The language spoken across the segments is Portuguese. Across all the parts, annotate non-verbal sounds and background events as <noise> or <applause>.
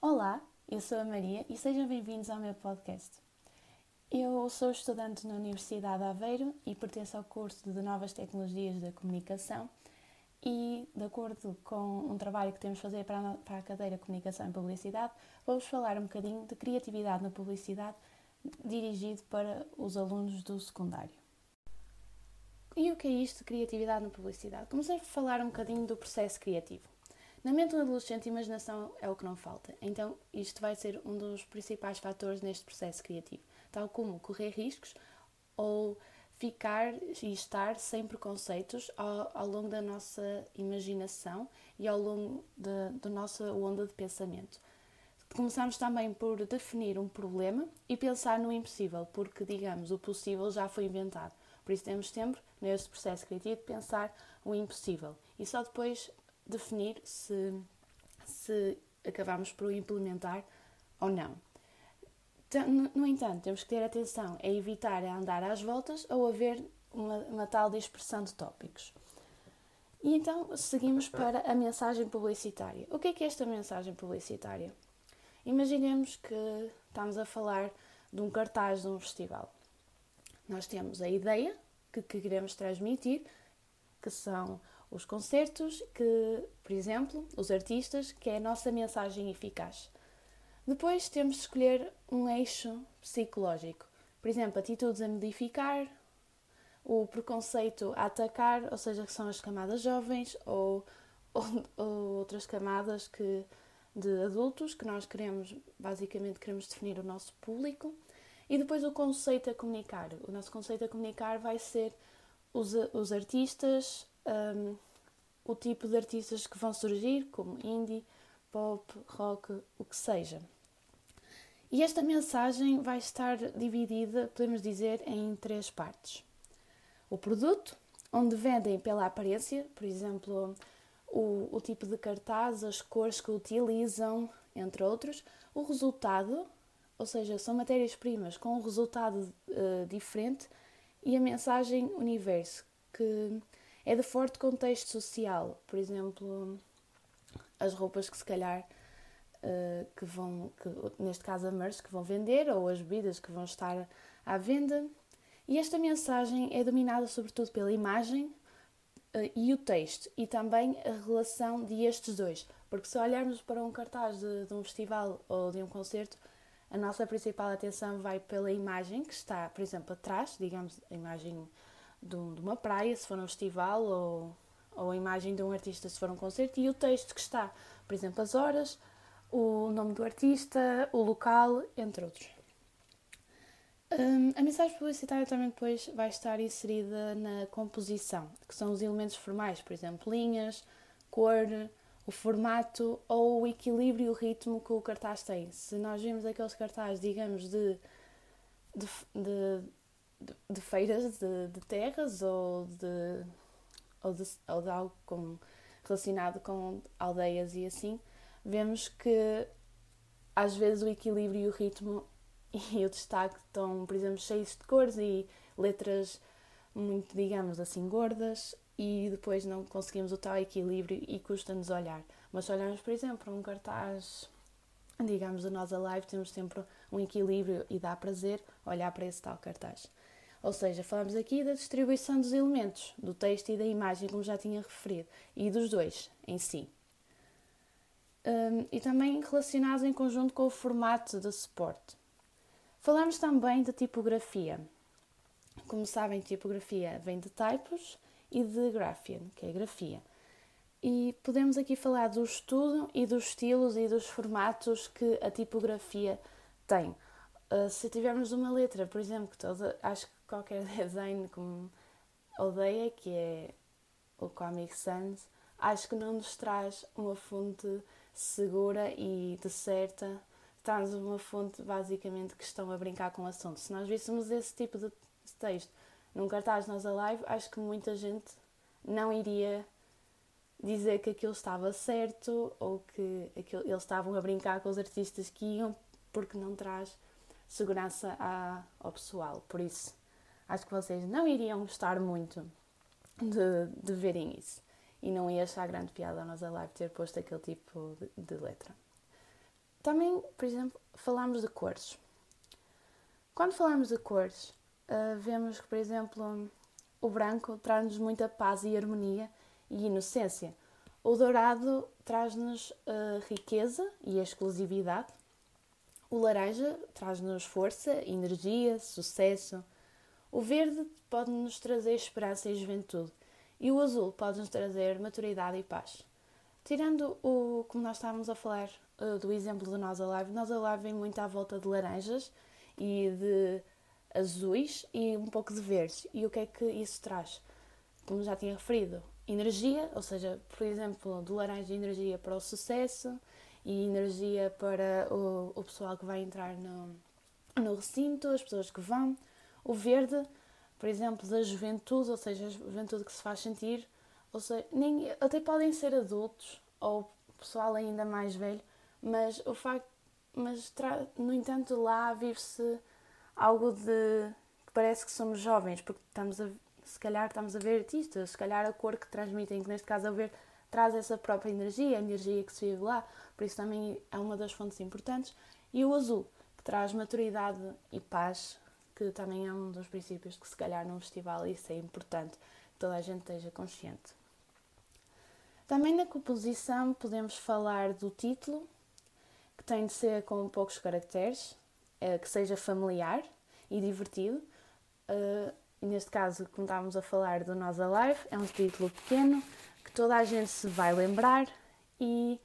Olá, eu sou a Maria e sejam bem-vindos ao meu podcast. Eu sou estudante na Universidade de Aveiro e pertenço ao curso de Novas Tecnologias da Comunicação e, de acordo com um trabalho que temos de fazer para a, para a cadeira Comunicação e Publicidade, vou-vos falar um bocadinho de criatividade na publicidade dirigido para os alunos do secundário. E o que é isto de criatividade na publicidade? Comecei por falar um bocadinho do processo criativo. Na mente do adolescente, imaginação é o que não falta. Então, isto vai ser um dos principais fatores neste processo criativo, tal como correr riscos ou ficar e estar sem preconceitos ao, ao longo da nossa imaginação e ao longo da nossa onda de pensamento. Começamos também por definir um problema e pensar no impossível, porque, digamos, o possível já foi inventado. Por isso, temos sempre, neste processo criativo, de pensar o impossível e só depois definir se, se acabamos por o implementar ou não. No entanto, temos que ter atenção a evitar andar às voltas ou haver uma, uma tal dispersão de tópicos. E então seguimos para a mensagem publicitária. O que é que é esta mensagem publicitária? Imaginemos que estamos a falar de um cartaz de um festival. Nós temos a ideia que, que queremos transmitir, que são os concertos, que, por exemplo, os artistas, que é a nossa mensagem eficaz. Depois temos de escolher um eixo psicológico, por exemplo, atitudes a modificar, o preconceito a atacar, ou seja, que são as camadas jovens ou, ou, ou outras camadas que, de adultos que nós queremos, basicamente queremos definir o nosso público. E depois o conceito a comunicar. O nosso conceito a comunicar vai ser os, os artistas, um, o tipo de artistas que vão surgir, como indie, pop, rock, o que seja. E esta mensagem vai estar dividida, podemos dizer, em três partes. O produto, onde vendem pela aparência, por exemplo, o, o tipo de cartaz, as cores que utilizam, entre outros. O resultado, ou seja, são matérias-primas com um resultado uh, diferente. E a mensagem universo, que é de forte contexto social, por exemplo, as roupas que se calhar uh, que vão, que, neste caso a merch, que vão vender ou as bebidas que vão estar à venda. E esta mensagem é dominada sobretudo pela imagem uh, e o texto e também a relação de estes dois. Porque se olharmos para um cartaz de, de um festival ou de um concerto, a nossa principal atenção vai pela imagem que está, por exemplo, atrás, digamos, a imagem de, uma praia, se for um festival, ou, ou a imagem de um artista, se for um concerto, e o texto que está, por exemplo, as horas, o nome do artista, o local, entre outros. Um, a mensagem publicitária também depois vai estar inserida na composição, que são os elementos formais, por exemplo, linhas, cor, o formato ou o equilíbrio e o ritmo que o cartaz tem. Se nós vimos aqueles cartazes, digamos, de, de, de, de, feiras de, de, terras ou de, ou de, ou de algo com, relacionado com aldeias e assim, vemos que às vezes o equilíbrio e o ritmo <laughs> e o destaque estão, por exemplo, cheios de cores e letras muito, digamos assim, gordas e depois não conseguimos o tal equilíbrio e custa-nos olhar. Mas se olharmos, por exemplo, para um cartaz, digamos, do Nós Alive, temos sempre um equilíbrio e dá prazer olhar para esse tal cartaz. Ou seja, falamos aqui da distribuição dos elementos, do texto e da imagem, como já tinha referido, e dos dois em si um, e também relacionados em conjunto com o formato de suporte. Falamos também de tipografia. Como sabem, tipografia vem de typos e de graphian, que é grafia. E podemos aqui falar do estudo e dos estilos e dos formatos que a tipografia tem. Uh, se tivermos uma letra, por exemplo, que toda, acho que qualquer <laughs> design como odeia, que é o Comic Sans, acho que não nos traz uma fonte segura e de certa, traz uma fonte basicamente que estão a brincar com o assunto. Se nós víssemos esse tipo de texto num cartaz Nós Alive, acho que muita gente não iria dizer que aquilo estava certo ou que aquilo, eles estavam a brincar com os artistas que iam porque não traz segurança ao pessoal. Por isso, acho que vocês não iriam gostar muito de, de verem isso. e não ia achar grande piada a nossa live ter posto aquele tipo de, de letra. Também, por exemplo, falamos de cores. Quando falamos de cores, uh, vemos que, por exemplo, o branco traz-nos muita paz e harmonia e inocência. O dourado traz-nos uh, riqueza e exclusividade. O laranja traz-nos força, energia, sucesso. O verde pode-nos trazer esperança e juventude. E o azul pode-nos trazer maturidade e paz. Tirando o, como nós estávamos a falar uh, do exemplo do Nós Alive, Nós Alive vem muito à volta de laranjas e de azuis e um pouco de verdes. E o que é que isso traz? Como já tinha referido, energia, ou seja, por exemplo, do laranja energia para o sucesso e energia para o, o pessoal que vai entrar no, no recinto, as pessoas que vão. O verde, por exemplo, da juventude, ou seja, a juventude que se faz sentir, ou seja, nem, até podem ser adultos ou pessoal ainda mais velho, mas o facto mas no entanto lá vive-se algo de que parece que somos jovens, porque estamos a, se calhar estamos a ver artistas, se calhar a cor que transmitem, que neste caso a ver traz essa própria energia, a energia que se vive lá, por isso também é uma das fontes importantes, e o azul, que traz maturidade e paz, que também é um dos princípios que se calhar num festival isso é importante, que toda a gente esteja consciente. Também na composição podemos falar do título, que tem de ser com poucos caracteres, eh, que seja familiar e divertido. Uh, neste caso, como estávamos a falar do Nós Alive, é um título pequeno que toda a gente se vai lembrar e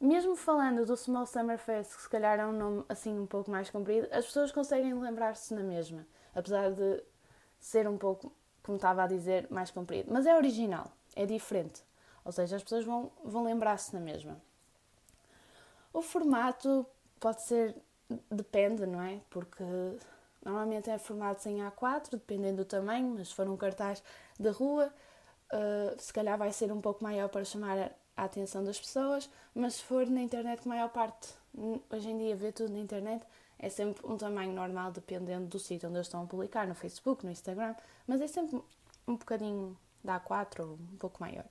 mesmo falando do Small Summer Fest, que se calhar é um nome assim um pouco mais comprido, as pessoas conseguem lembrar-se na mesma, apesar de ser um pouco, como estava a dizer, mais comprido. Mas é original, é diferente. Ou seja, as pessoas vão, vão lembrar-se na mesma. O formato pode ser depende, não é? Porque normalmente é formado em A4, dependendo do tamanho, mas se for um cartaz da rua, uh, se calhar vai ser um pouco maior para chamar a atenção das pessoas, mas se for na internet, a maior parte, hoje em dia, vê tudo na internet, é sempre um tamanho normal, dependendo do sítio onde eles estão a publicar, no Facebook, no Instagram, mas é sempre um bocadinho da A4 ou um pouco maior.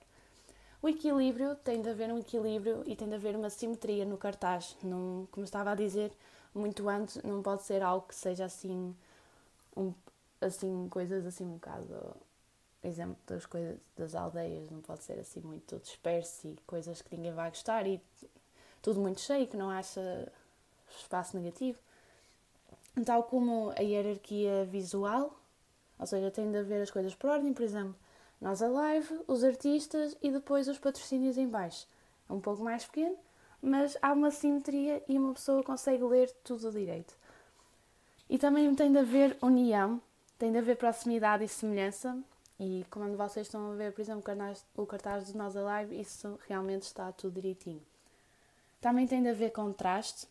O equilíbrio tem de haver um equilíbrio e tem de haver uma simetria no cartaz. Não, como estava a dizer, muito antes, não pode ser algo que seja assim, um, assim coisas assim um bocado, exemplo das coisas das aldeias, não pode ser assim muito disperso e coisas que ninguém vai gostar e tudo muito cheio, que não acha espaço negativo. Tal como a hierarquia visual, ou seja, tem de haver as coisas por ordem, por exemplo, nós a live, os artistas e depois os patrocínios em baixo. É um pouco mais pequeno, mas há uma simetria e uma pessoa consegue ler tudo direito. E também tem de haver união, tem de haver proximidade e semelhança. E quando vocês estão a ver, por exemplo, o cartaz de Nós Alive, isso realmente está tudo direitinho. Também tem de haver contraste,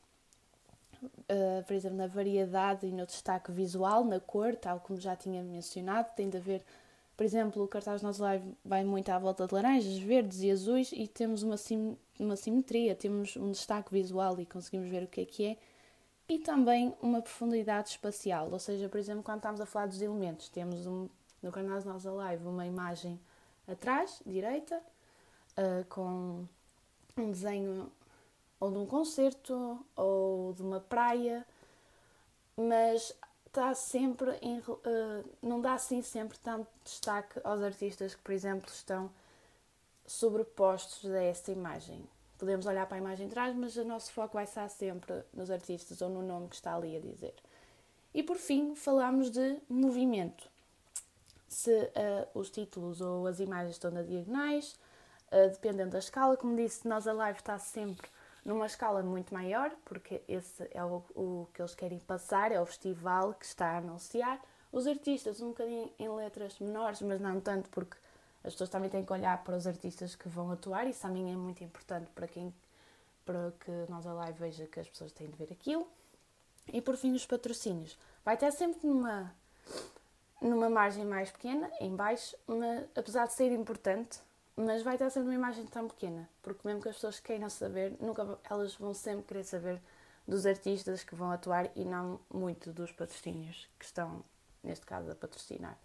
uh, por exemplo, na variedade e no destaque visual, na cor, tal como já tinha mencionado. Tem de haver, por exemplo, o cartaz Nós Alive vai muito à volta de laranjas, verdes e azuis e temos uma sim uma simetria, temos um destaque visual e conseguimos ver o que é que é, e também uma profundidade espacial. Ou seja, por exemplo, quando estamos a falar dos elementos, temos um, no canal Nós Live uma imagem atrás, direita, uh, com um desenho ou de um concerto ou de uma praia, mas está sempre em, uh, não dá assim sempre tanto destaque aos artistas que, por exemplo, estão sobrepostos a esta imagem. Podemos olhar para a imagem de trás, mas o nosso foco vai estar sempre nos artistas ou no nome que está ali a dizer. E por fim, falamos de movimento. Se uh, os títulos ou as imagens estão na diagonais, uh, dependendo da escala, como disse, nós a live está sempre numa escala muito maior, porque esse é o, o que eles querem passar, é o festival que está a anunciar. Os artistas um bocadinho em letras menores, mas não tanto porque as pessoas também têm que olhar para os artistas que vão atuar, isso também é muito importante para quem para que nós a live veja que as pessoas têm de ver aquilo. E por fim os patrocínios. Vai estar sempre numa numa margem mais pequena, em baixo, mas, apesar de ser importante, mas vai estar sempre numa imagem tão pequena, porque mesmo que as pessoas queiram saber, nunca elas vão sempre querer saber dos artistas que vão atuar e não muito dos patrocínios que estão, neste caso, a patrocinar.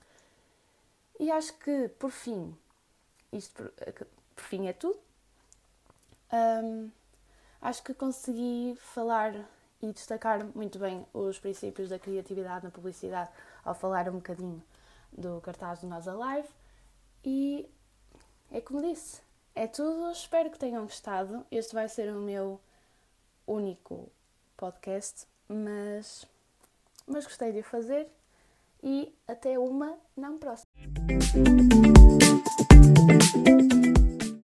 E acho que, por fim, isto fim é tudo. Um, acho que consegui falar e destacar muito bem os princípios da criatividade na publicidade ao falar um bocadinho do cartaz do Nós Alive. E é como disse, é tudo. Espero que tenham gostado. Este vai ser o meu único podcast, mas, mas gostei de o fazer. E até uma, não próxima.